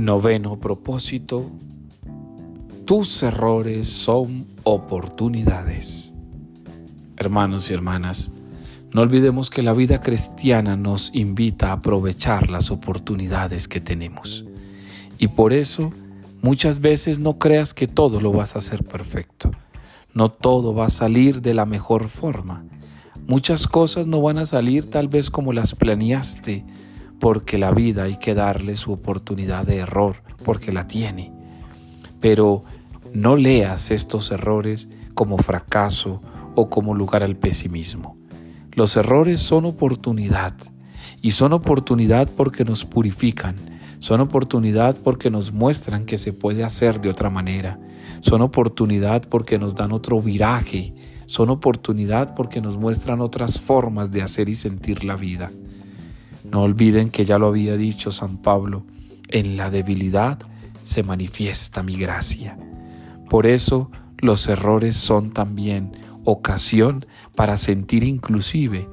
Noveno propósito. Tus errores son oportunidades. Hermanos y hermanas, no olvidemos que la vida cristiana nos invita a aprovechar las oportunidades que tenemos. Y por eso, muchas veces no creas que todo lo vas a hacer perfecto. No todo va a salir de la mejor forma. Muchas cosas no van a salir tal vez como las planeaste, porque la vida hay que darle su oportunidad de error, porque la tiene. Pero no leas estos errores como fracaso o como lugar al pesimismo. Los errores son oportunidad y son oportunidad porque nos purifican, son oportunidad porque nos muestran que se puede hacer de otra manera, son oportunidad porque nos dan otro viraje, son oportunidad porque nos muestran otras formas de hacer y sentir la vida. No olviden que ya lo había dicho San Pablo, en la debilidad se manifiesta mi gracia. Por eso los errores son también ocasión para sentir inclusive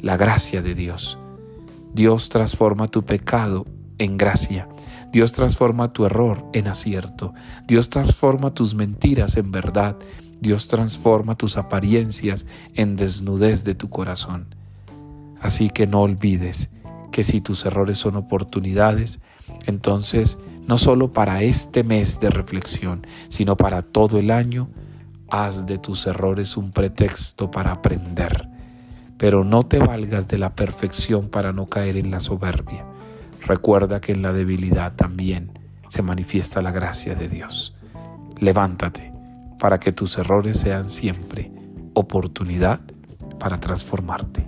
la gracia de Dios. Dios transforma tu pecado en gracia. Dios transforma tu error en acierto. Dios transforma tus mentiras en verdad. Dios transforma tus apariencias en desnudez de tu corazón. Así que no olvides que si tus errores son oportunidades, entonces no solo para este mes de reflexión, sino para todo el año, haz de tus errores un pretexto para aprender. Pero no te valgas de la perfección para no caer en la soberbia. Recuerda que en la debilidad también se manifiesta la gracia de Dios. Levántate para que tus errores sean siempre oportunidad para transformarte.